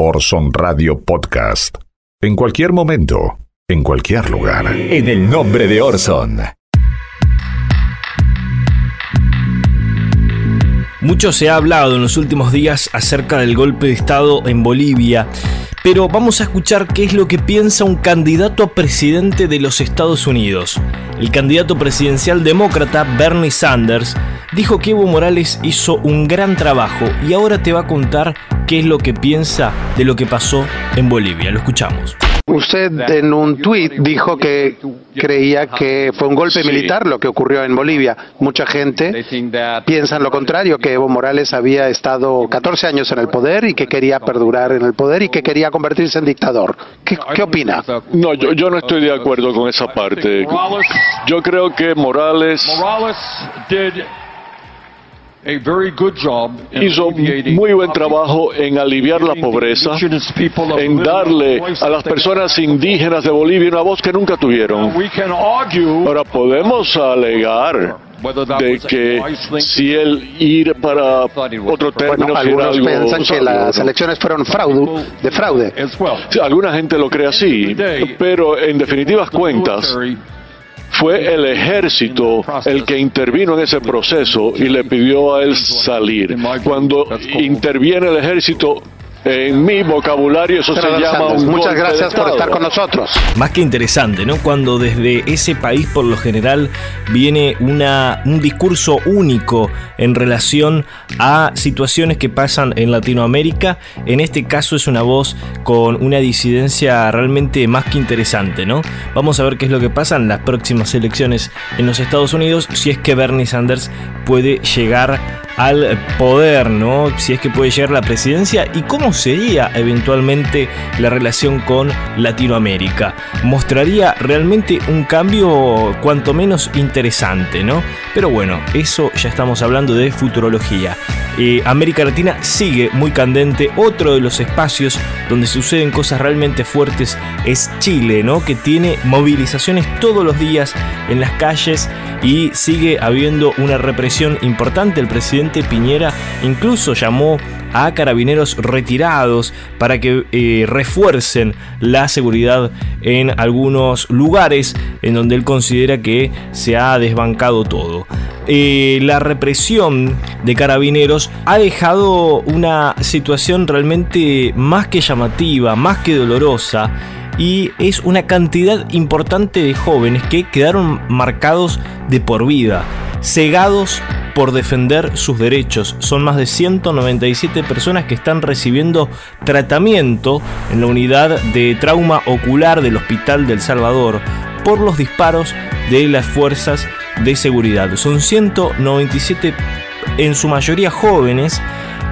Orson Radio Podcast. En cualquier momento, en cualquier lugar. En el nombre de Orson. Mucho se ha hablado en los últimos días acerca del golpe de Estado en Bolivia, pero vamos a escuchar qué es lo que piensa un candidato a presidente de los Estados Unidos. El candidato presidencial demócrata Bernie Sanders dijo que Evo Morales hizo un gran trabajo y ahora te va a contar qué es lo que piensa de lo que pasó en Bolivia. Lo escuchamos. Usted en un tuit dijo que creía que fue un golpe militar lo que ocurrió en Bolivia. Mucha gente piensa en lo contrario, que Evo Morales había estado 14 años en el poder y que quería perdurar en el poder y que quería convertirse en dictador. ¿Qué, qué opina? No, yo, yo no estoy de acuerdo con esa parte. Yo creo que Morales hizo muy buen trabajo en aliviar la pobreza, en darle a las personas indígenas de Bolivia una voz que nunca tuvieron. Ahora podemos alegar de que si él ir para otro término Bueno, algunos piensan que las elecciones fueron fraude, de fraude. Sí, alguna gente lo cree así, pero en definitivas cuentas fue el ejército el que intervino en ese proceso y le pidió a él salir. Cuando interviene el ejército, en mi vocabulario eso se llama un muchas gracias por estar con nosotros. Más que interesante, ¿no? Cuando desde ese país por lo general viene una, un discurso único en relación a situaciones que pasan en Latinoamérica. En este caso es una voz con una disidencia realmente más que interesante, ¿no? Vamos a ver qué es lo que pasa en las próximas elecciones en los Estados Unidos si es que Bernie Sanders puede llegar al poder, ¿no? Si es que puede llegar la presidencia y cómo sería eventualmente la relación con Latinoamérica. Mostraría realmente un cambio cuanto menos interesante, ¿no? Pero bueno, eso ya estamos hablando de futurología. Eh, América Latina sigue muy candente. Otro de los espacios donde suceden cosas realmente fuertes es Chile, ¿no? Que tiene movilizaciones todos los días en las calles y sigue habiendo una represión importante. El presidente Piñera incluso llamó a carabineros retirados para que eh, refuercen la seguridad en algunos lugares en donde él considera que se ha desbancado todo. Eh, la represión de carabineros ha dejado una situación realmente más que llamativa, más que dolorosa y es una cantidad importante de jóvenes que quedaron marcados de por vida, cegados por defender sus derechos. Son más de 197 personas que están recibiendo tratamiento en la unidad de trauma ocular del Hospital del Salvador por los disparos de las fuerzas de seguridad. Son 197 en su mayoría jóvenes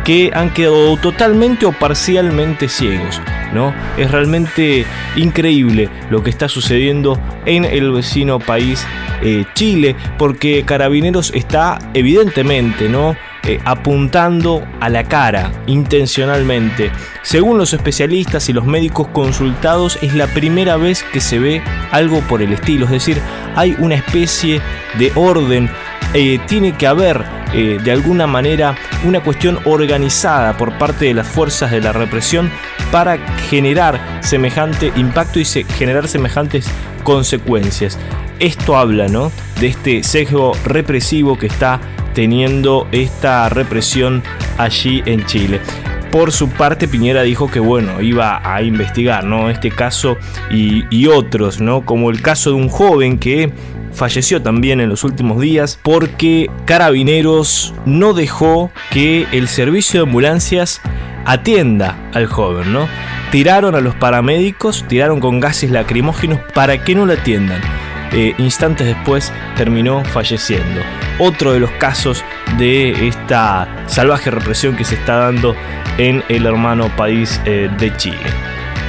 que han quedado totalmente o parcialmente ciegos. ¿no? Es realmente increíble lo que está sucediendo en el vecino país eh, Chile, porque Carabineros está evidentemente ¿no? Eh, apuntando a la cara intencionalmente. Según los especialistas y los médicos consultados, es la primera vez que se ve algo por el estilo, es decir, hay una especie de orden, eh, tiene que haber eh, de alguna manera una cuestión organizada por parte de las fuerzas de la represión para generar semejante impacto y generar semejantes consecuencias. Esto habla ¿no? de este sesgo represivo que está teniendo esta represión allí en Chile. Por su parte, Piñera dijo que bueno, iba a investigar ¿no? este caso y, y otros, ¿no? como el caso de un joven que falleció también en los últimos días porque Carabineros no dejó que el servicio de ambulancias atienda al joven, ¿no? Tiraron a los paramédicos, tiraron con gases lacrimógenos para que no lo atiendan. Eh, instantes después terminó falleciendo. Otro de los casos de esta salvaje represión que se está dando en el hermano país eh, de Chile.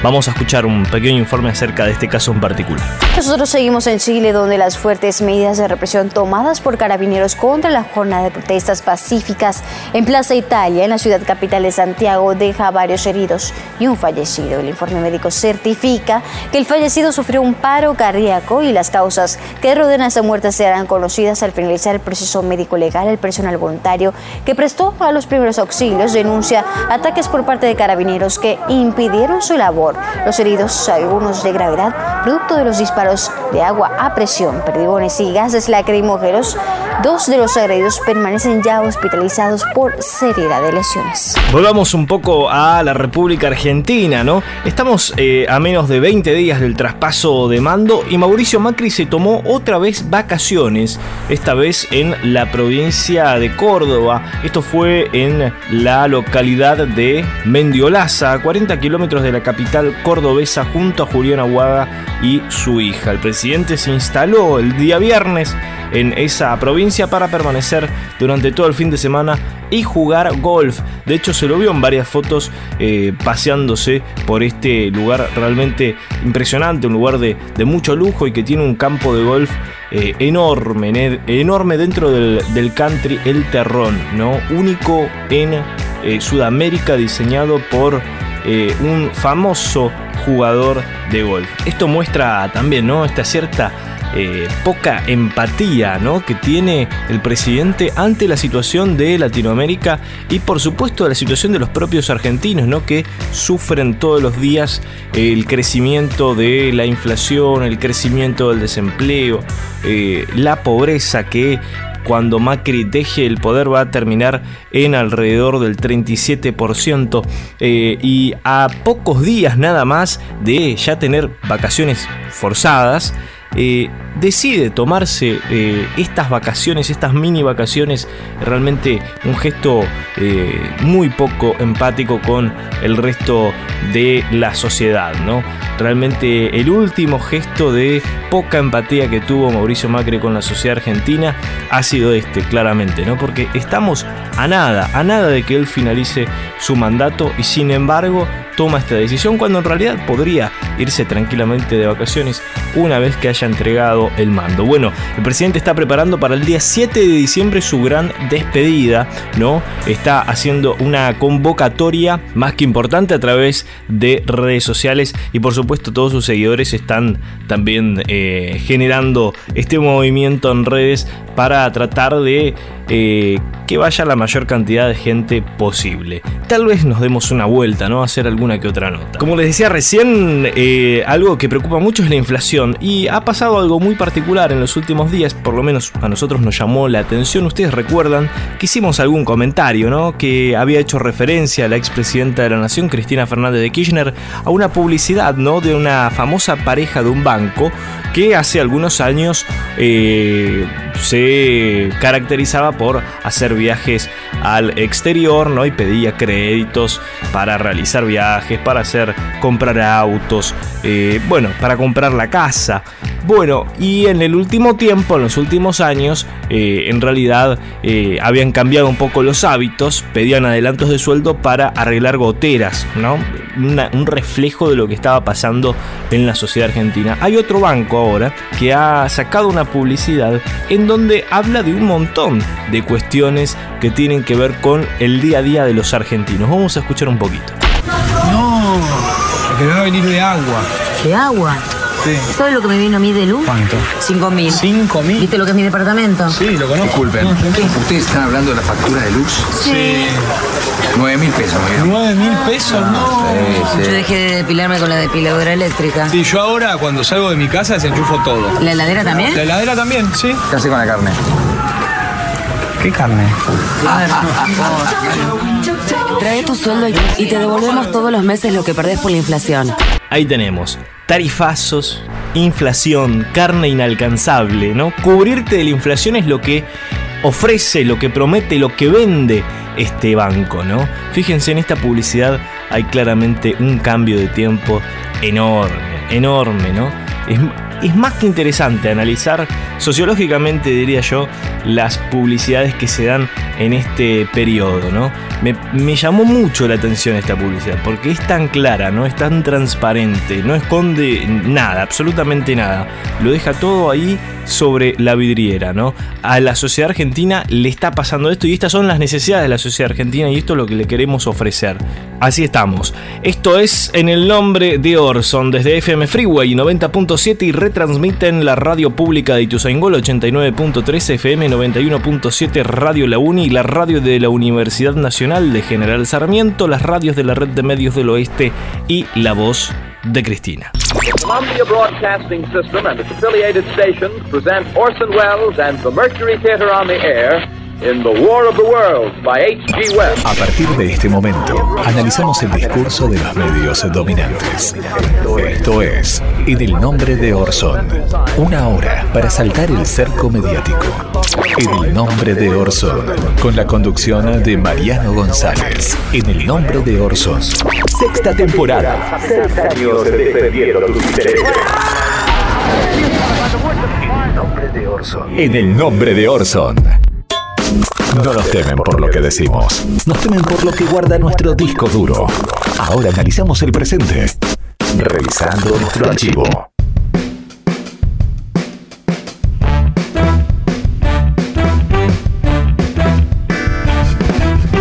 Vamos a escuchar un pequeño informe acerca de este caso en particular. Nosotros seguimos en Chile, donde las fuertes medidas de represión tomadas por carabineros contra la jornada de protestas pacíficas en Plaza Italia, en la ciudad capital de Santiago, deja varios heridos y un fallecido. El informe médico certifica que el fallecido sufrió un paro cardíaco y las causas que rodean a esa muerte serán conocidas al finalizar el proceso médico legal. El personal voluntario que prestó a los primeros auxilios denuncia ataques por parte de carabineros que impidieron su labor. Los heridos, algunos de gravedad, producto de los disparos de agua a presión, perdigones y gases lacrimógenos, dos de los agredidos permanecen ya hospitalizados por seriedad de lesiones. Volvamos un poco a la República Argentina, ¿no? Estamos eh, a menos de 20 días del traspaso de mando y Mauricio Macri se tomó otra vez vacaciones, esta vez en la provincia de Córdoba. Esto fue en la localidad de Mendiolaza, a 40 kilómetros de la capital cordobesa, junto a Julián Aguada y su hija. El presidente se instaló el día viernes en esa provincia para permanecer durante todo el fin de semana y jugar golf. De hecho, se lo vio en varias fotos eh, paseándose por este lugar realmente impresionante, un lugar de, mucho lujo y que tiene un campo de golf eh, enorme, enorme dentro del, country El Terrón, ¿no? único en eh, Sudamérica, diseñado por un famoso jugador de golf. Esto muestra también ¿no? esta cierta eh, poca empatía ¿no? que tiene el presidente ante la situación de Latinoamérica y por supuesto la situación de los propios argentinos ¿no? que sufren todos los días el crecimiento de la inflación, el crecimiento del desempleo, eh, la pobreza que cuando Macri deje el poder va a terminar en alrededor del 37% eh, y a pocos días nada más de ya tener vacaciones forzadas, eh, decide tomarse eh, estas vacaciones, estas mini vacaciones, realmente un gesto eh, muy poco empático con el resto de la sociedad, ¿no? Realmente el último gesto de poca empatía que tuvo Mauricio Macri con la sociedad argentina ha sido este, claramente, ¿no? Porque estamos a nada, a nada de que él finalice su mandato y sin embargo toma esta decisión cuando en realidad podría irse tranquilamente de vacaciones una vez que haya entregado el mando. Bueno, el presidente está preparando para el día 7 de diciembre su gran despedida, ¿no? Está haciendo una convocatoria más que importante a través de redes sociales y por supuesto todos sus seguidores están también eh, generando este movimiento en redes para tratar de eh, que vaya la mayor cantidad de gente posible. Tal vez nos demos una vuelta, ¿no? A hacer alguna que otra nota. Como les decía recién, eh, algo que preocupa mucho es la inflación y ha pasado algo muy particular en los últimos días, por lo menos a nosotros nos llamó la atención. Ustedes recuerdan que hicimos algún comentario, ¿no? Que había hecho referencia a la expresidenta de la Nación, Cristina Fernández de Kirchner, a una publicidad, ¿no? De una famosa pareja de un banco que hace algunos años eh, se caracterizaba por hacer viajes al exterior, ¿no? Y pedía créditos para realizar viajes, para hacer, comprar autos, eh, bueno, para comprar la casa. Bueno, y en el último tiempo, en los últimos años, eh, en realidad habían cambiado un poco los hábitos, pedían adelantos de sueldo para arreglar goteras, ¿no? Un reflejo de lo que estaba pasando en la sociedad argentina. Hay otro banco ahora que ha sacado una publicidad en donde habla de un montón de cuestiones que tienen que ver con el día a día de los argentinos. Vamos a escuchar un poquito. No, que va a venir de agua. ¿De agua? Sí. ¿Sabes lo que me vino a mí de luz? ¿Cuánto? Cinco mil. ¿Cinco mil? ¿Viste lo que es mi departamento? Sí, lo conozco. Disculpen, ¿ustedes están hablando de la factura de luz? Sí. Nueve mil pesos, me vieron. ¿Nueve mil pesos? No. Sí, Yo dejé de depilarme con la depiladora eléctrica. Sí, yo ahora cuando salgo de mi casa desenchufo todo. ¿La heladera también? La heladera también, sí. ¿Qué hace con la carne? ¿Qué carne? Trae tu sueldo y, y te devolvemos todos los meses lo que perdés por la inflación. Ahí tenemos tarifazos, inflación, carne inalcanzable, ¿no? Cubrirte de la inflación es lo que ofrece, lo que promete, lo que vende este banco, ¿no? Fíjense en esta publicidad hay claramente un cambio de tiempo enorme, enorme, ¿no? Es más que interesante analizar sociológicamente, diría yo, las publicidades que se dan en este periodo, ¿no? Me, me, llamó mucho la atención esta publicidad porque es tan clara, no es tan transparente, no esconde nada, absolutamente nada. Lo deja todo ahí sobre la vidriera, ¿no? A la sociedad argentina le está pasando esto y estas son las necesidades de la sociedad argentina y esto es lo que le queremos ofrecer. Así estamos. Esto es en el nombre de Orson desde FM Freeway 90.7 y retransmiten la radio pública de Ituzaingol 89.3 FM 91.7 Radio La Uni y la radio de la Universidad Nacional de General Sarmiento, las radios de la Red de Medios del Oeste y La Voz de Cristina. Columbia Broadcasting System and its affiliated stations present Orson Welles and the Mercury Theater on the Air in The War of the Worlds by H.G. Wells. A partir de este momento, analizamos el discurso de los medios dominantes. Esto es En el nombre de Orson. Una hora para saltar el cerco mediático. En el nombre de Orson. Con la conducción de Mariano González. En el nombre de Orson. Sexta temporada. Seis años defendieron tus intereses. En el nombre de Orson. En el nombre de Orson. No nos temen por lo que decimos, nos temen por lo que guarda nuestro disco duro. Ahora analizamos el presente, revisando nuestro archivo.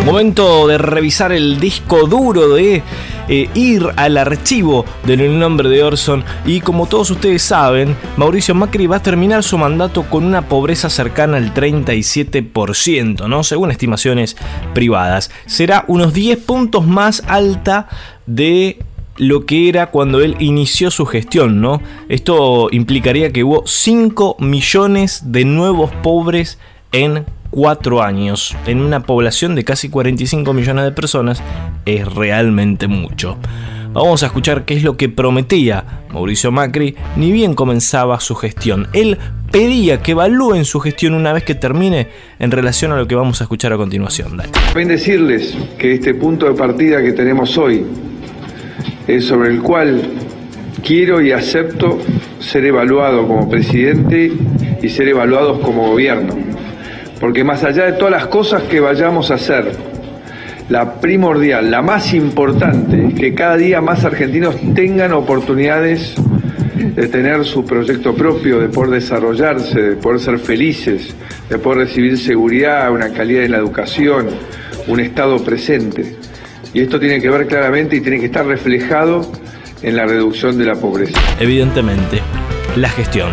Momento de revisar el disco duro de eh, ir al archivo del nombre de Orson y como todos ustedes saben, Mauricio Macri va a terminar su mandato con una pobreza cercana al 37%, ¿no? Según estimaciones privadas. Será unos 10 puntos más alta de lo que era cuando él inició su gestión, ¿no? Esto implicaría que hubo 5 millones de nuevos pobres en 4 años en una población de casi 45 millones de personas es realmente mucho. Vamos a escuchar qué es lo que prometía Mauricio Macri ni bien comenzaba su gestión. Él pedía que evalúen su gestión una vez que termine en relación a lo que vamos a escuchar a continuación. Dale. Decirles que este punto de partida que tenemos hoy es sobre el cual quiero y acepto ser evaluado como presidente y ser evaluados como gobierno. Porque más allá de todas las cosas que vayamos a hacer, la primordial, la más importante, es que cada día más argentinos tengan oportunidades de tener su proyecto propio, de poder desarrollarse, de poder ser felices, de poder recibir seguridad, una calidad en la educación, un Estado presente. Y esto tiene que ver claramente y tiene que estar reflejado en la reducción de la pobreza. Evidentemente, la gestión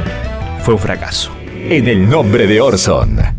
fue un fracaso. En el nombre de Orson.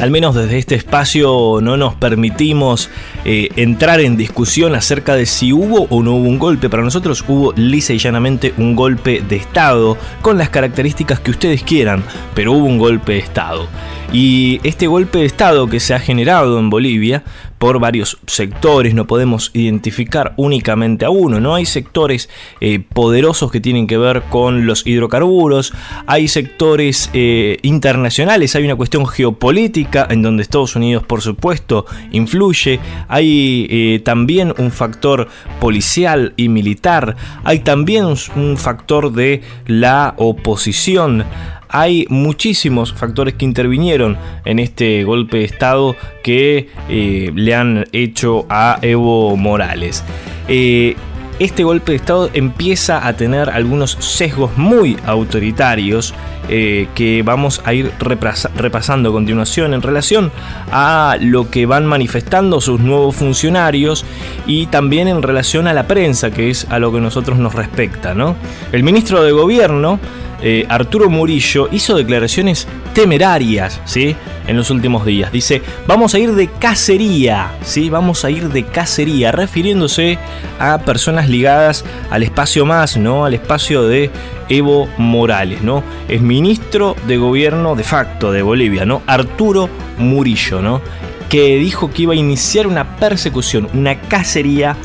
Al menos desde este espacio no nos permitimos eh, entrar en discusión acerca de si hubo o no hubo un golpe. Para nosotros hubo lisa y llanamente un golpe de Estado, con las características que ustedes quieran, pero hubo un golpe de Estado. Y este golpe de Estado que se ha generado en Bolivia por varios sectores, no podemos identificar únicamente a uno, ¿no? Hay sectores eh, poderosos que tienen que ver con los hidrocarburos, hay sectores eh, internacionales, hay una cuestión geopolítica en donde Estados Unidos por supuesto influye, hay eh, también un factor policial y militar, hay también un factor de la oposición, hay muchísimos factores que intervinieron en este golpe de Estado que eh, le han hecho a Evo Morales. Eh, este golpe de Estado empieza a tener algunos sesgos muy autoritarios eh, que vamos a ir repasando a continuación en relación a lo que van manifestando sus nuevos funcionarios y también en relación a la prensa, que es a lo que nosotros nos respecta. ¿no? El ministro de Gobierno eh, Arturo Murillo hizo declaraciones temerarias, ¿sí? En los últimos días. Dice, vamos a ir de cacería, ¿sí? Vamos a ir de cacería, refiriéndose a personas ligadas al espacio más, ¿no? Al espacio de Evo Morales, ¿no? Es ministro de gobierno de facto de Bolivia, ¿no? Arturo Murillo, ¿no? Que dijo que iba a iniciar una persecución, una cacería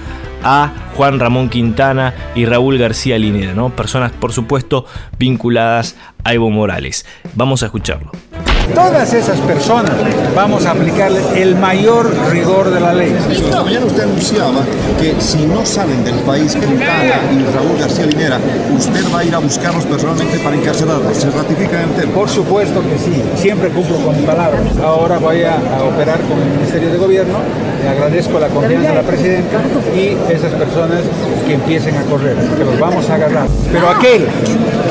a Juan Ramón Quintana y Raúl García Linera, ¿no? Personas, por supuesto, vinculadas a Evo Morales. Vamos a escucharlo. Todas esas personas vamos a aplicarle el mayor rigor de la ley. Esta mañana usted anunciaba que si no salen del país Quintana y Raúl García Linera, usted va a ir a buscarlos personalmente para encarcelarlos. ¿Se ratifica en el tema? Por supuesto que sí, siempre cumplo con mi palabra. Ahora voy a, a operar con el Ministerio de Gobierno, le agradezco la confianza de la Presidenta y esas personas que empiecen a correr, que los vamos a agarrar. Pero aquel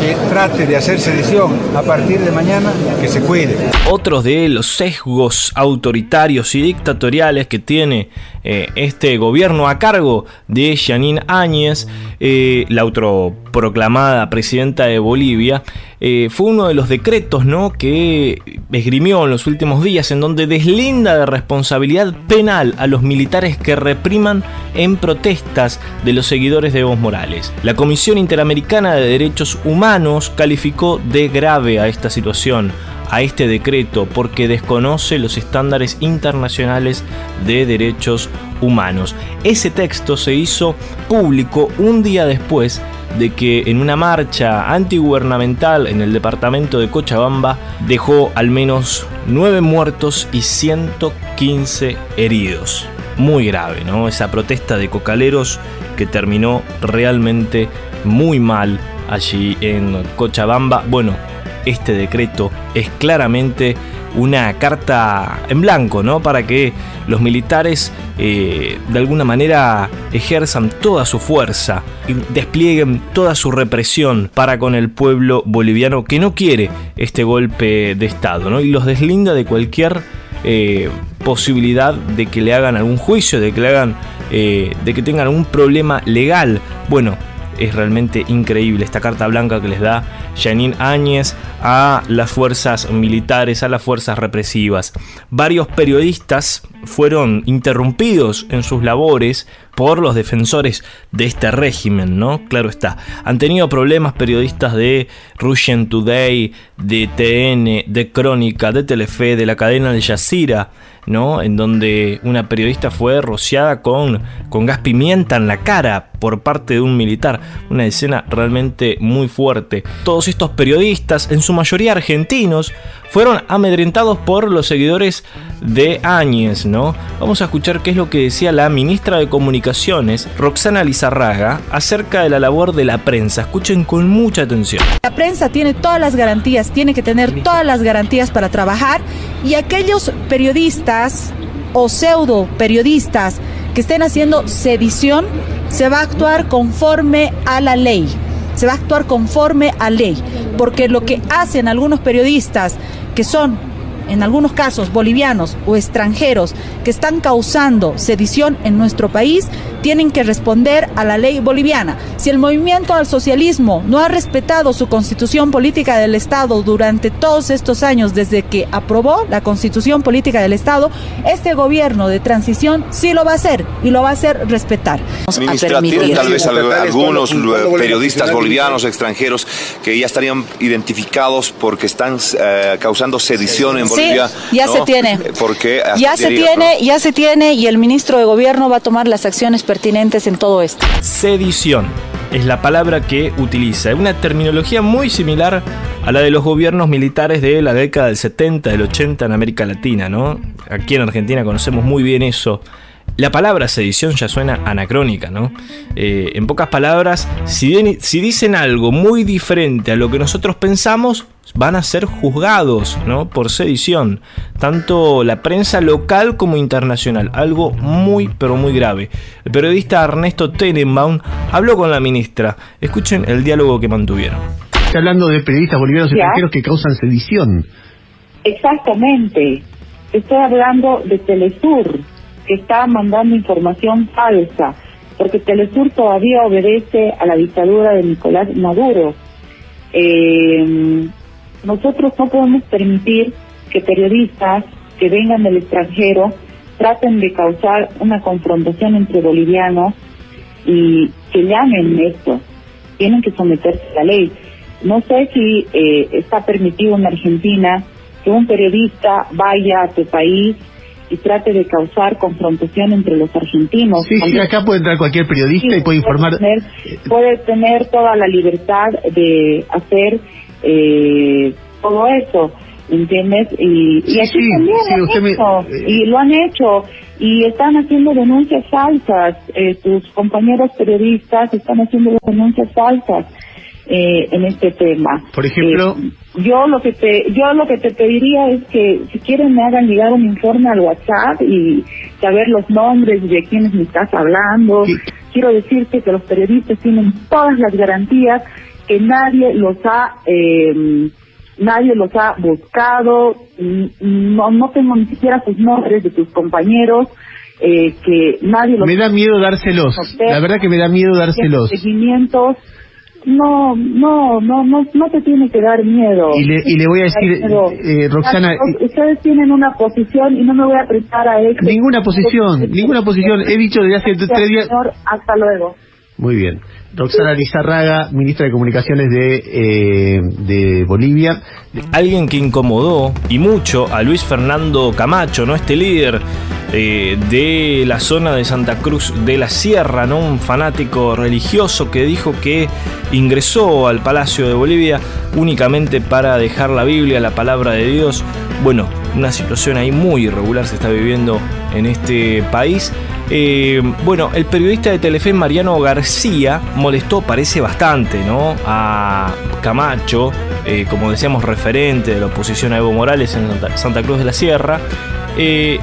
que trate de hacer sedición a partir de mañana, que se cuide. Otros de los sesgos autoritarios y dictatoriales que tiene eh, este gobierno a cargo de Janine Áñez, eh, la autoproclamada presidenta de Bolivia, eh, fue uno de los decretos ¿no? que esgrimió en los últimos días en donde deslinda de responsabilidad penal a los militares que repriman en protestas de los seguidores de Evo Morales. La Comisión Interamericana de Derechos Humanos calificó de grave a esta situación a este decreto porque desconoce los estándares internacionales de derechos humanos. Ese texto se hizo público un día después de que en una marcha antigubernamental en el departamento de Cochabamba dejó al menos 9 muertos y 115 heridos. Muy grave, ¿no? Esa protesta de cocaleros que terminó realmente muy mal allí en Cochabamba. Bueno, este decreto es claramente una carta en blanco, ¿no? Para que los militares eh, de alguna manera ejerzan toda su fuerza y desplieguen toda su represión para con el pueblo boliviano que no quiere este golpe de Estado, ¿no? Y los deslinda de cualquier eh, posibilidad de que le hagan algún juicio, de que le hagan, eh, de que tengan un problema legal. Bueno, es realmente increíble esta carta blanca que les da Janine Áñez a las fuerzas militares, a las fuerzas represivas. Varios periodistas fueron interrumpidos en sus labores por los defensores de este régimen, ¿no? Claro está. Han tenido problemas periodistas de Russian Today, de TN, de Crónica, de Telefe, de la cadena Al Jazeera, ¿no? En donde una periodista fue rociada con, con gas pimienta en la cara por parte de un militar. Una escena realmente muy fuerte. Todos estos periodistas, en su mayoría argentinos, fueron amedrentados por los seguidores de Áñez, ¿no? Vamos a escuchar qué es lo que decía la ministra de Comunicaciones, Roxana Lizarraga, acerca de la labor de la prensa. Escuchen con mucha atención. La prensa tiene todas las garantías, tiene que tener todas las garantías para trabajar y aquellos periodistas o pseudo periodistas que estén haciendo sedición, se va a actuar conforme a la ley. Se va a actuar conforme a ley. Porque lo que hacen algunos periodistas que son en algunos casos bolivianos o extranjeros que están causando sedición en nuestro país, tienen que responder a la ley boliviana. Si el movimiento al socialismo no ha respetado su constitución política del Estado durante todos estos años desde que aprobó la constitución política del Estado, este gobierno de transición sí lo va a hacer y lo va a hacer respetar. Ministra, ¿tienen tal vez algunos periodistas bolivianos extranjeros que ya estarían identificados porque están eh, causando sedición en Bolivia? Sí, ya se tiene. Porque ya se tiene, ya se tiene y el ministro de Gobierno va a tomar las acciones pertinentes en todo esto. Sedición es la palabra que utiliza, una terminología muy similar a la de los gobiernos militares de la década del 70, del 80 en América Latina, ¿no? Aquí en Argentina conocemos muy bien eso. La palabra sedición ya suena anacrónica, ¿no? Eh, en pocas palabras, si, si dicen algo muy diferente a lo que nosotros pensamos, van a ser juzgados ¿no? por sedición, tanto la prensa local como internacional, algo muy pero muy grave. El periodista Ernesto Tenenbaum habló con la ministra, escuchen el diálogo que mantuvieron. Está hablando de periodistas bolivianos extranjeros que causan sedición. Exactamente, estoy hablando de Telesur, que está mandando información falsa, porque Telesur todavía obedece a la dictadura de Nicolás Maduro. Eh, nosotros no podemos permitir que periodistas que vengan del extranjero traten de causar una confrontación entre bolivianos y que llamen esto. Tienen que someterse a la ley. No sé si eh, está permitido en Argentina que un periodista vaya a tu país y trate de causar confrontación entre los argentinos. Sí, sí, acá puede entrar cualquier periodista y puede informar. puede tener toda la libertad de hacer eh, todo eso. ¿entiendes? Y, y aquí Sí, también sí, lo han me- hecho, y lo han hecho, y están haciendo denuncias falsas, eh, tus compañeros periodistas están haciendo denuncias falsas eh, en este tema. Por ejemplo, Eh, yo lo que te yo lo que te pediría es que si quieren me hagan llegar un informe al WhatsApp y saber los nombres de quienes me estás hablando. Quiero decirte que los periodistas tienen todas las garantías que nadie los ha eh, nadie los ha buscado, no no tengo ni siquiera sus nombres de tus compañeros. Eh, que nadie los me da miedo dárselos. La verdad que me da miedo dárselos. seguimientos no no no no no te tiene que dar miedo Y le- y le voy a decir, Pero, eh, Roxana, ustedes tienen una posición y no me voy a prestar a eso Ninguna posición, ninguna posición. He dicho desde hace tres días. Señor, hasta luego Muy bien. Roxana Lizarraga, ministra de Comunicaciones de, eh, de Bolivia. Alguien que incomodó y mucho a Luis Fernando Camacho, ¿no? Este líder eh, de la zona de Santa Cruz de la Sierra, ¿no? Un fanático religioso que dijo que ingresó al Palacio de Bolivia únicamente para dejar la Biblia, la palabra de Dios. Bueno, una situación ahí muy irregular se está viviendo en este país. Eh, bueno, el periodista de Telefe Mariano García molestó, parece bastante, ¿no? A Camacho, eh, como decíamos, referente de la oposición a Evo Morales en Santa, Cruz de la Sierra. eh,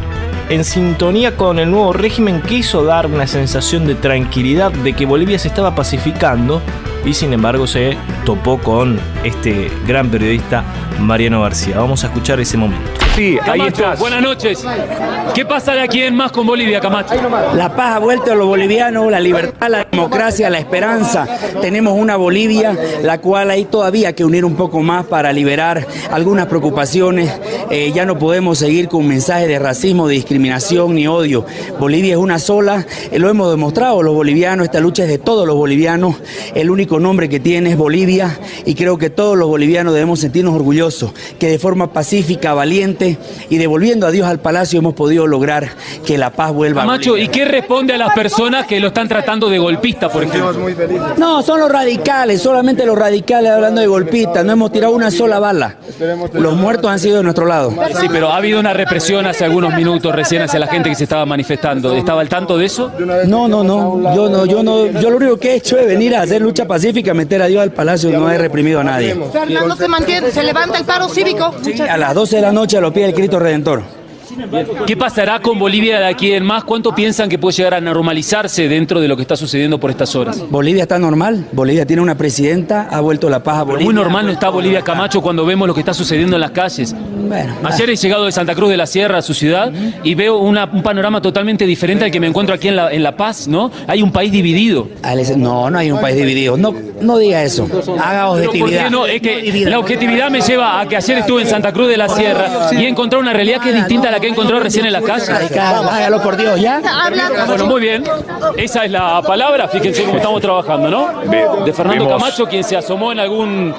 en sintonía con el nuevo régimen quiso dar una sensación de tranquilidad de que Bolivia se estaba pacificando y sin embargo se topó con este gran periodista Mariano García. Vamos a escuchar ese momento. Sí, ahí Camacho, estás. buenas noches. ¿Qué pasa de aquí en más con Bolivia, Camacho? La paz ha vuelto a los bolivianos, la libertad, la democracia, la esperanza. Tenemos una Bolivia la cual hay todavía que unir un poco más para liberar algunas preocupaciones. Eh, ya no podemos seguir con mensajes de racismo, de discriminación ni odio. Bolivia es una sola, eh, lo hemos demostrado los bolivianos, esta lucha es de todos los bolivianos. El único nombre que tiene es Bolivia y creo que todos los bolivianos debemos sentirnos orgullosos que de forma pacífica, valiente y devolviendo a Dios al palacio hemos podido lograr que la paz vuelva a Camacho, Bolivia. ¿y qué responde a las personas que lo están tratando de golpista, por ejemplo? No, son los radicales, solamente los radicales hablando de golpistas. No hemos tirado una sola bala. Los muertos han sido de nuestro lado. Sí, pero ha habido una represión hace algunos minutos recién hacia la gente que se estaba manifestando. ¿Estaba al tanto de eso? No, no, no. Yo no, yo no. Yo lo único que he hecho es venir a hacer lucha pacífica, meter a Dios al palacio. No he reprimido a nadie. Fernando se mantiene, se levanta el paro cívico. A las 12 de la noche a los pies del Cristo Redentor. ¿Qué pasará con Bolivia de aquí en más? ¿Cuánto piensan que puede llegar a normalizarse dentro de lo que está sucediendo por estas horas? Bolivia está normal. Bolivia tiene una presidenta, ha vuelto la paz a Bolivia. Muy normal no está Bolivia Camacho cuando vemos lo que está sucediendo en las calles. Ayer he llegado de Santa Cruz de la Sierra a su ciudad y veo una- un panorama totalmente diferente al que me encuentro aquí en La, en la Paz, ¿no? Hay un país dividido. No, no hay un país dividido. No, no diga eso. Haga Pero ¿por qué objetividad. no? Es que la objetividad me lleva a que ayer estuve en Santa Cruz de la Sierra y he encontrado una realidad que es distinta a la que he encontrado recién en las calles. Hágalo por Dios, ¿ya? Bueno, muy bien. Esa es la palabra. Fíjense cómo estamos trabajando, ¿no? De Fernando vemos- Camacho, quien se asomó en algún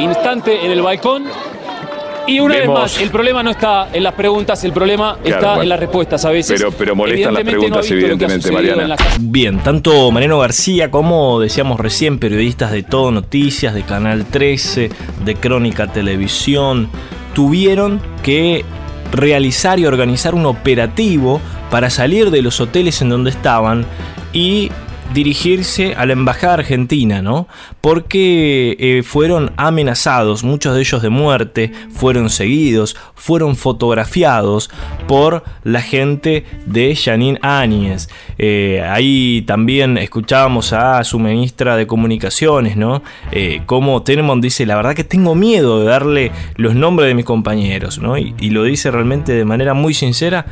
instante en el balcón. Y una Vemos- vez más, el problema no está en las preguntas, el problema Claro, está bueno. en las respuestas a veces. Pero- pero molestan las no preguntas, ha evidentemente, Mariana. Bien, tanto Mariano García como decíamos recién, periodistas de Todo Noticias, de Canal 13, de Crónica Televisión, tuvieron que realizar y organizar un operativo para salir de los hoteles en donde estaban y dirigirse a la embajada argentina, ¿no? Porque eh, fueron amenazados, muchos de ellos de muerte, fueron seguidos, fueron fotografiados por la gente de Janine Áñez. Eh, ahí también escuchábamos a su ministra de Comunicaciones, ¿no? Eh, como Tenemont dice, la verdad que tengo miedo de darle los nombres de mis compañeros, ¿no? Y, y lo dice realmente de manera muy sincera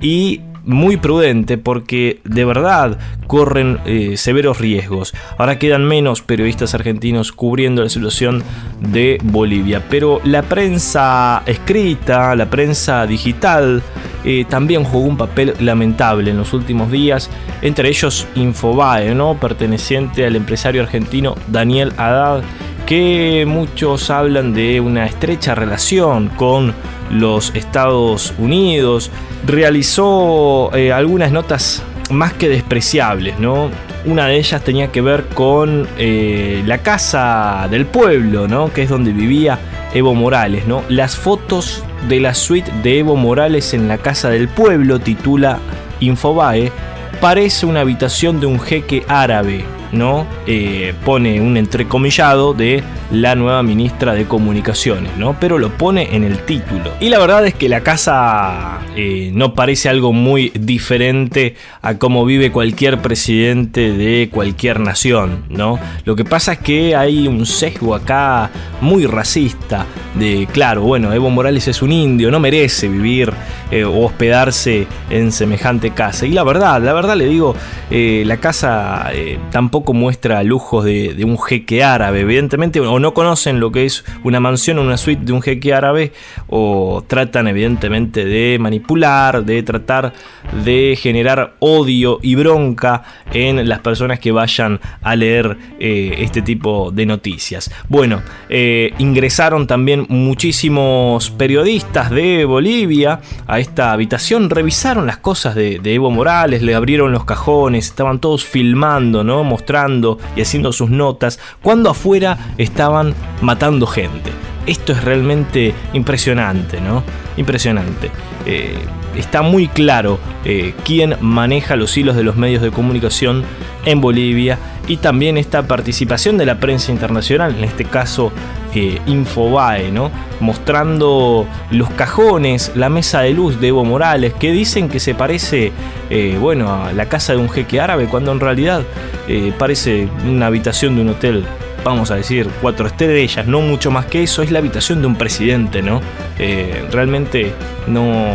y muy prudente porque de verdad corren eh, severos riesgos. Ahora quedan menos periodistas argentinos cubriendo la situación de Bolivia, pero la prensa escrita, la prensa digital, eh, también jugó un papel lamentable en los últimos días, entre ellos Infobae, ¿no? perteneciente al empresario argentino Daniel Haddad, que muchos hablan de una estrecha relación con los Estados Unidos, realizó eh, algunas notas más que despreciables, ¿no? Una de ellas tenía que ver con eh, la casa del pueblo, ¿no? Que es donde vivía Evo Morales, ¿no? Las fotos de la suite de Evo Morales en la Casa del Pueblo, titula Infobae, parece una habitación de un jeque árabe, ¿no? Eh, pone un entrecomillado de la nueva ministra de Comunicaciones, ¿no? Pero lo pone en el título. Y la verdad es que la casa eh, no parece algo muy diferente a cómo vive cualquier presidente de cualquier nación, ¿no? Lo que pasa es que hay un sesgo acá muy racista de, claro, bueno, Evo Morales es un indio, no merece vivir eh, o hospedarse en semejante casa. Y la verdad, la verdad le digo, la casa tampoco muestra lujos de, un jeque árabe, evidentemente, o no conocen lo que es una mansión o una suite de un jeque árabe o tratan evidentemente de manipular, de tratar de generar odio y bronca en las personas que vayan a leer eh, este tipo de noticias. Bueno, eh, ingresaron también muchísimos periodistas de Bolivia a esta habitación, revisaron las cosas de, de Evo Morales, le abrieron los cajones, estaban todos filmando, ¿no? mostrando y haciendo sus notas, cuando afuera estaba matando gente. Esto es realmente impresionante, ¿no? Impresionante. Eh, está muy claro eh, quién maneja los hilos de los medios de comunicación en Bolivia y también esta participación de la prensa internacional, en este caso eh, Infobae, ¿no? mostrando los cajones, la mesa de luz de Evo Morales, que dicen que se parece bueno, a la casa de un jeque árabe, cuando en realidad parece una habitación de un hotel vamos a decir, cuatro estrellas, no mucho más que eso, es la habitación de un presidente, ¿no? Eh, realmente no,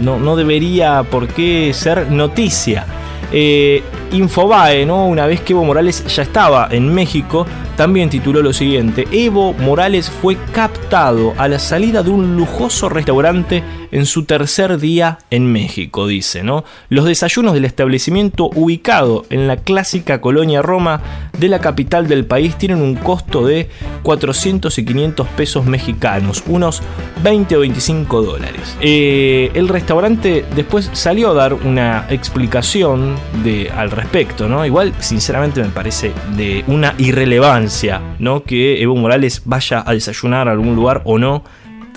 no, no, debería por qué ser noticia. Eh, Infobae, ¿no? Una vez que Evo Morales ya estaba en México, también tituló lo siguiente: Evo Morales fue captado a la salida de un lujoso restaurante en su tercer día en México, dice, ¿no? Los desayunos del establecimiento ubicado en la clásica colonia Roma de la capital del país tienen un costo de 400 y 500 pesos mexicanos, unos 20 o 25 dólares. Eh, el restaurante después salió a dar una explicación de, al respecto, ¿no? Igual, sinceramente, me parece de una irrelevancia, ¿no? Que Evo Morales vaya a desayunar a algún lugar o no.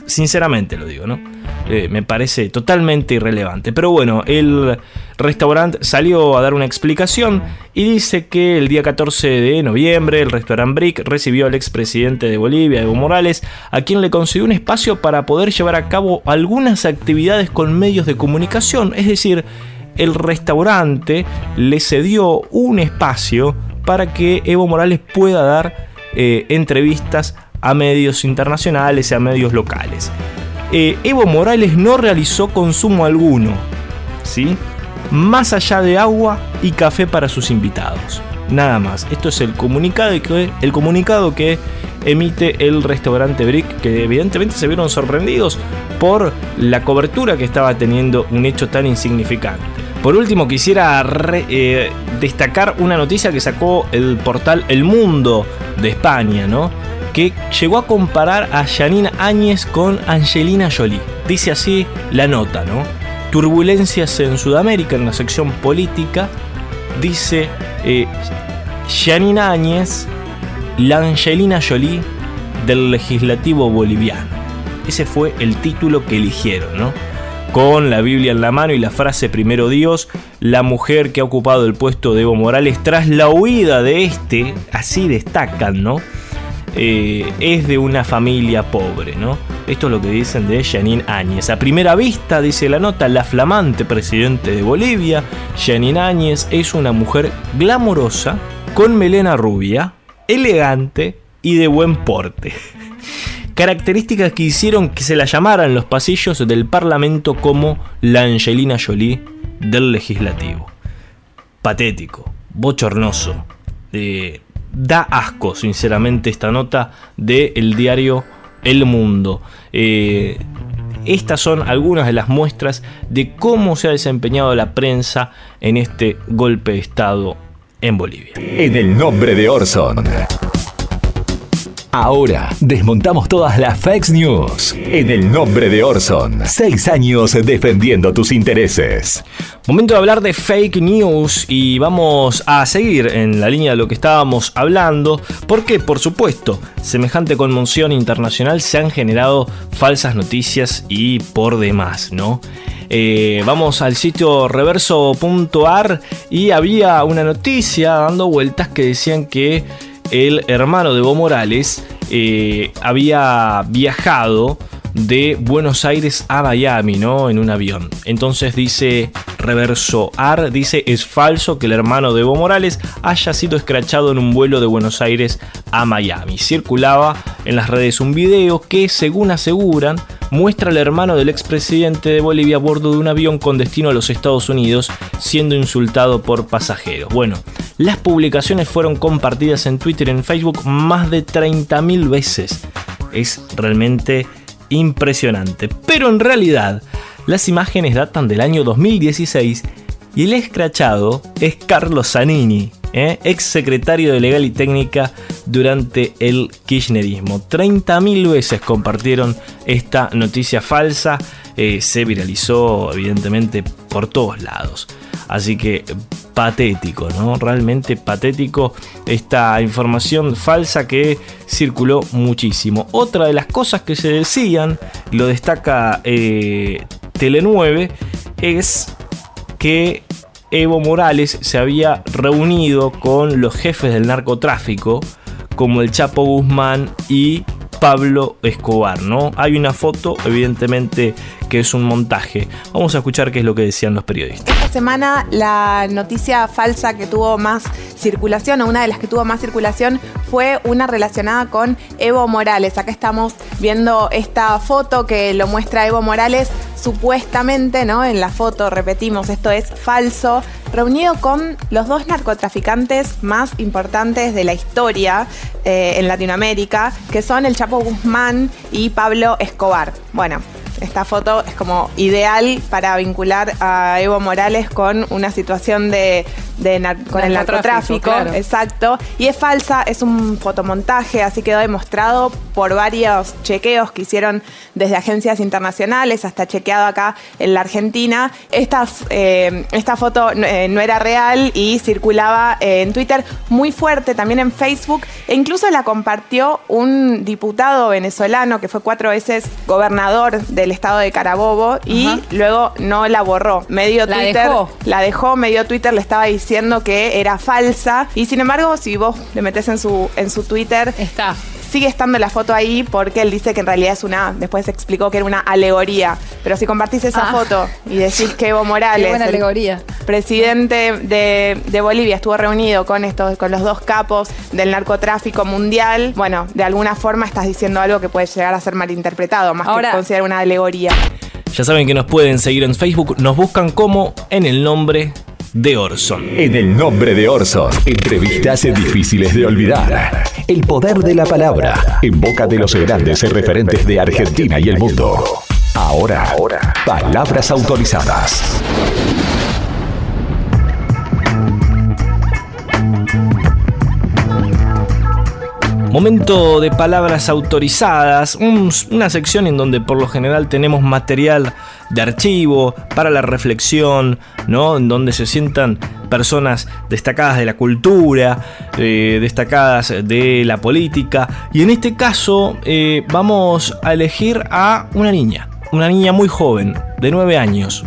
Sinceramente lo digo, ¿no? Eh, me parece totalmente irrelevante. Pero bueno, el restaurante salió a dar una explicación y dice que el día 14 de noviembre el restaurante Brick recibió al expresidente de Bolivia, Evo Morales, a quien le concedió un espacio para poder llevar a cabo algunas actividades con medios de comunicación. Es decir, el restaurante le cedió un espacio para que Evo Morales pueda dar eh, entrevistas a medios internacionales y a medios locales. Eh, Evo Morales no realizó consumo alguno, ¿sí? Más allá de agua y café para sus invitados. Nada más. Esto es el comunicado que, el comunicado que emite el restaurante Brick, que evidentemente se vieron sorprendidos por la cobertura que estaba teniendo un hecho tan insignificante. Por último, quisiera eh, destacar una noticia que sacó el portal El Mundo de España, ¿no? Que llegó a comparar a Janine Áñez con Angelina Jolie. Dice así la nota, ¿no? Turbulencias en Sudamérica, en la sección política, dice eh, Janine Áñez, la Angelina Jolie del legislativo boliviano. Ese fue el título que eligieron, ¿no? Con la Biblia en la mano y la frase primero Dios, la mujer que ha ocupado el puesto de Evo Morales tras la huida de este, así destacan, ¿no? Eh, es de una familia pobre, ¿no? Esto es lo que dicen de Janine Áñez. A primera vista, dice la nota, la flamante presidente de Bolivia, Janine Áñez es una mujer glamorosa, con melena rubia, elegante y de buen porte. Características que hicieron que se la llamaran los pasillos del Parlamento como la Angelina Jolie del legislativo. Patético, bochornoso, de da asco, sinceramente, esta nota del diario El Mundo. Eh, estas son algunas de las muestras de cómo se ha desempeñado la prensa en este golpe de Estado en Bolivia. En el nombre de Orson. Ahora desmontamos todas las fake news en el nombre de Orson. Seis años defendiendo tus intereses. Momento de hablar de fake news y vamos a seguir en la línea de lo que estábamos hablando, porque por supuesto, semejante conmoción internacional se han generado falsas noticias y por demás, ¿no? Eh, vamos al sitio reverso.ar y había una noticia dando vueltas que decían que el hermano de Evo Morales eh, había viajado de Buenos Aires a Miami, ¿no? En un avión. Entonces dice Reverso Ar, dice es falso que el hermano de Evo Morales haya sido escrachado en un vuelo de Buenos Aires a Miami. Circulaba en las redes un video que, según aseguran, muestra al hermano del expresidente de Bolivia a bordo de un avión con destino a los Estados Unidos siendo insultado por pasajeros. Bueno, las publicaciones fueron compartidas en Twitter y en Facebook más de 30.000 veces. Es realmente impresionante. Pero en realidad, las imágenes datan del año 2016 y el escrachado es Carlos Zanini, ¿eh? ex secretario de Legal y Técnica durante el kirchnerismo. 30.000 veces compartieron esta noticia falsa, eh, se viralizó evidentemente por todos lados. Así que patético, ¿no? Realmente patético esta información falsa que circuló muchísimo. Otra de las cosas que se decían, lo destaca eh, Tele 9, es que Evo Morales se había reunido con los jefes del narcotráfico, como el Chapo Guzmán y Pablo Escobar, ¿no? Hay una foto, evidentemente, que es un montaje. Vamos a escuchar qué es lo que decían los periodistas. Esta semana la noticia falsa que tuvo más circulación, o una de las que tuvo más circulación, fue una relacionada con Evo Morales. Acá estamos viendo esta foto que lo muestra Evo Morales supuestamente, ¿no? En la foto, repetimos, esto es falso, reunido con los dos narcotraficantes más importantes de la historia eh, en Latinoamérica, que son el Chapo Guzmán y Pablo Escobar. Bueno, esta foto es como ideal para vincular a Evo Morales con una situación de, con el narcotráfico, exacto. Y es falsa, es un fotomontaje, así quedó demostrado por varios chequeos que hicieron desde agencias internacionales hasta chequeado acá en la Argentina. Eh, esta foto eh, no era real y circulaba en Twitter muy fuerte, también en Facebook, e incluso la compartió un diputado venezolano que fue cuatro veces gobernador del estado de Carabobo y luego no la borró. Medio ¿La Twitter dejó? la dejó, medio Twitter le estaba diciendo que era falsa y sin embargo si vos le metes en su en su Twitter está sigue estando la foto ahí porque él dice que en realidad es una, después explicó que era una alegoría. Pero si compartís esa Ah. foto y decís que Evo Morales, Qué buena el alegoría. presidente de, de Bolivia, estuvo reunido con estos, con los dos capos del narcotráfico mundial, bueno, de alguna forma estás diciendo algo que puede llegar a ser malinterpretado, más Ahora- que considerar una alegoría. Ya saben que nos pueden seguir en Facebook, nos buscan como en el nombre de Orson. En el nombre de Orson, entrevistas difíciles de olvidar. El poder de la palabra, en boca de los grandes referentes de Argentina y el mundo. Ahora, palabras autorizadas. Momento de palabras autorizadas, un- una sección en donde por lo general tenemos material de archivo para la reflexión, ¿no? En donde se sientan personas destacadas de la cultura, eh, destacadas de la política. Y en este caso eh, vamos a elegir a una niña, una niña muy joven, de 9 años,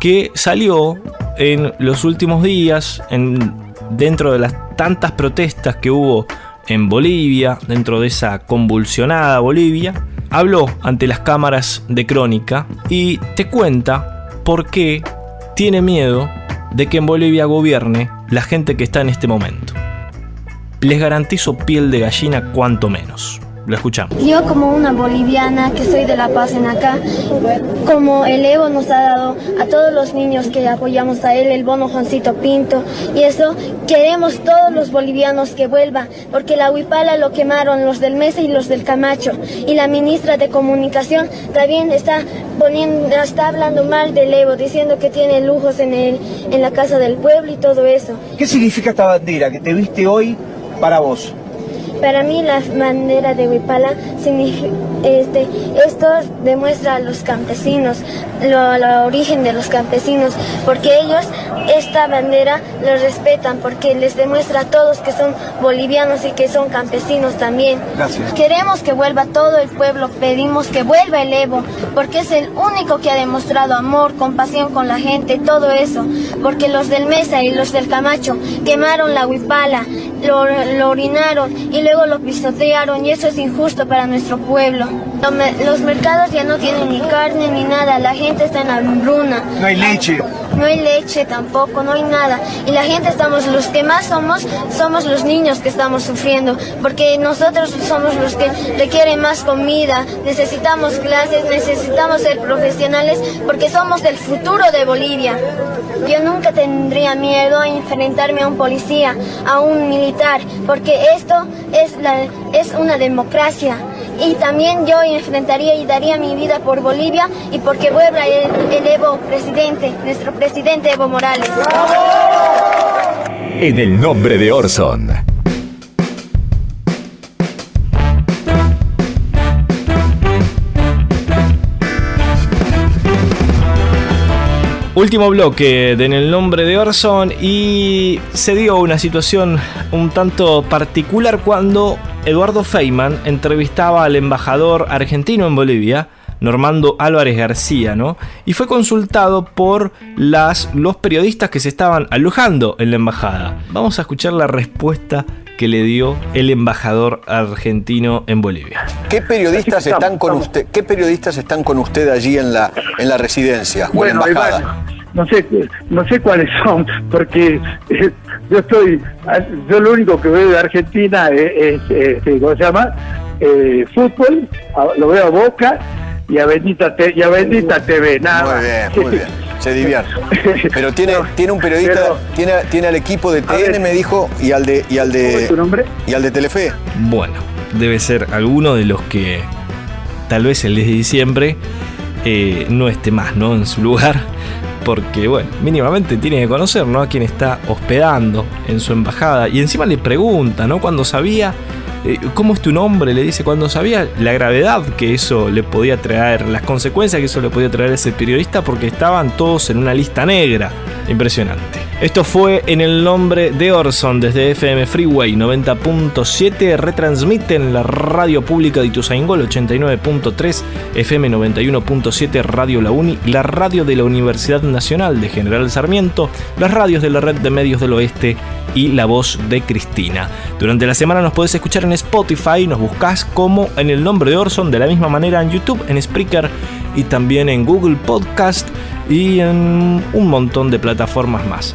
que salió en los últimos días, en, dentro de las tantas protestas que hubo en Bolivia, dentro de esa convulsionada Bolivia, habló ante las cámaras de crónica y te cuenta por qué tiene miedo de que en Bolivia gobierne la gente que está en este momento. Les garantizo piel de gallina cuanto menos. Lo escuchamos. Yo como una boliviana que soy de La Paz en acá, como el Evo nos ha dado a todos los niños que apoyamos a él, el bono Juancito Pinto, y eso queremos todos los bolivianos que vuelvan, porque la Huipala lo quemaron los del Mesa y los del Camacho, y la ministra de Comunicación también está poniendo, está hablando mal del Evo, diciendo que tiene lujos en, el, en la casa del pueblo y todo eso. ¿Qué significa esta bandera que te viste hoy para vos? Para mí la bandera de Huipala este, esto demuestra a los campesinos, lo, origen de los campesinos, porque ellos esta bandera lo respetan, porque les demuestra a todos que son bolivianos y que son campesinos también. Queremos que vuelva todo el pueblo, pedimos que vuelva el Evo, porque es el único que ha demostrado amor, compasión con la gente, todo eso, porque los del Mesa y los del Camacho quemaron la huipala, lo, lo orinaron y luego lo pisotearon y eso es injusto para nuestro pueblo. Los mercados ya no tienen ni carne ni nada, la gente está en la hambruna. No hay leche. No hay leche tampoco, no hay nada. Y la gente estamos, los que más somos, somos los niños que estamos sufriendo, porque nosotros somos los que requieren más comida, necesitamos clases, necesitamos ser profesionales, porque somos del futuro de Bolivia. Yo nunca tendría miedo a enfrentarme a un policía, a un militar, porque esto es, la, es una democracia y también yo enfrentaría y daría mi vida por Bolivia y porque vuelva el, Evo presidente, nuestro presidente Evo Morales. En el nombre de Orson. Último bloque de En el nombre de Orson y se dio una situación un tanto particular cuando Eduardo Feynman entrevistaba al embajador argentino en Bolivia, Normando Álvarez García, ¿no? Y fue consultado por las, los periodistas que se estaban alojando en la embajada. Vamos a escuchar la respuesta que le dio el embajador argentino en Bolivia. ¿Qué periodistas están con usted? ¿Qué periodistas están con usted allí en la en la residencia o en la embajada? no sé no sé cuáles son porque eh, yo estoy yo lo único que veo de Argentina es, este, cómo se llama eh, fútbol lo veo a Boca y a Bendita y a Bendita TV nada muy bien muy bien. Se divierte. Pero tiene tiene un periodista tiene tiene al equipo de TN me dijo y al de y al de tu nombre? y al de Telefe. Bueno debe ser alguno de los que tal vez el 10 de diciembre eh, no esté más no en su lugar porque, bueno, mínimamente tiene que conocer, ¿no? A quien está hospedando en su embajada. Y encima le pregunta, ¿no? Cuando sabía, eh, ¿cómo es tu nombre? Le dice, cuando sabía la gravedad que eso le podía traer, las consecuencias que eso le podía traer a ese periodista, porque estaban todos en una lista negra. Impresionante. Esto fue en el nombre de Orson desde FM Freeway 90.7. Retransmiten la radio pública de Ituzaingol 89.3, FM 91.7, Radio La Uni, la radio de la Universidad Nacional de General Sarmiento, las radios de la Red de Medios del Oeste y la voz de Cristina. Durante la semana nos podés escuchar en Spotify, nos buscás como en el nombre de Orson, de la misma manera en YouTube, en Spreaker y también en Google Podcast y en un montón de plataformas más.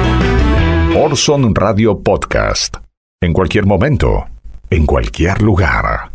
Orson Radio Podcast. En cualquier momento, en cualquier lugar.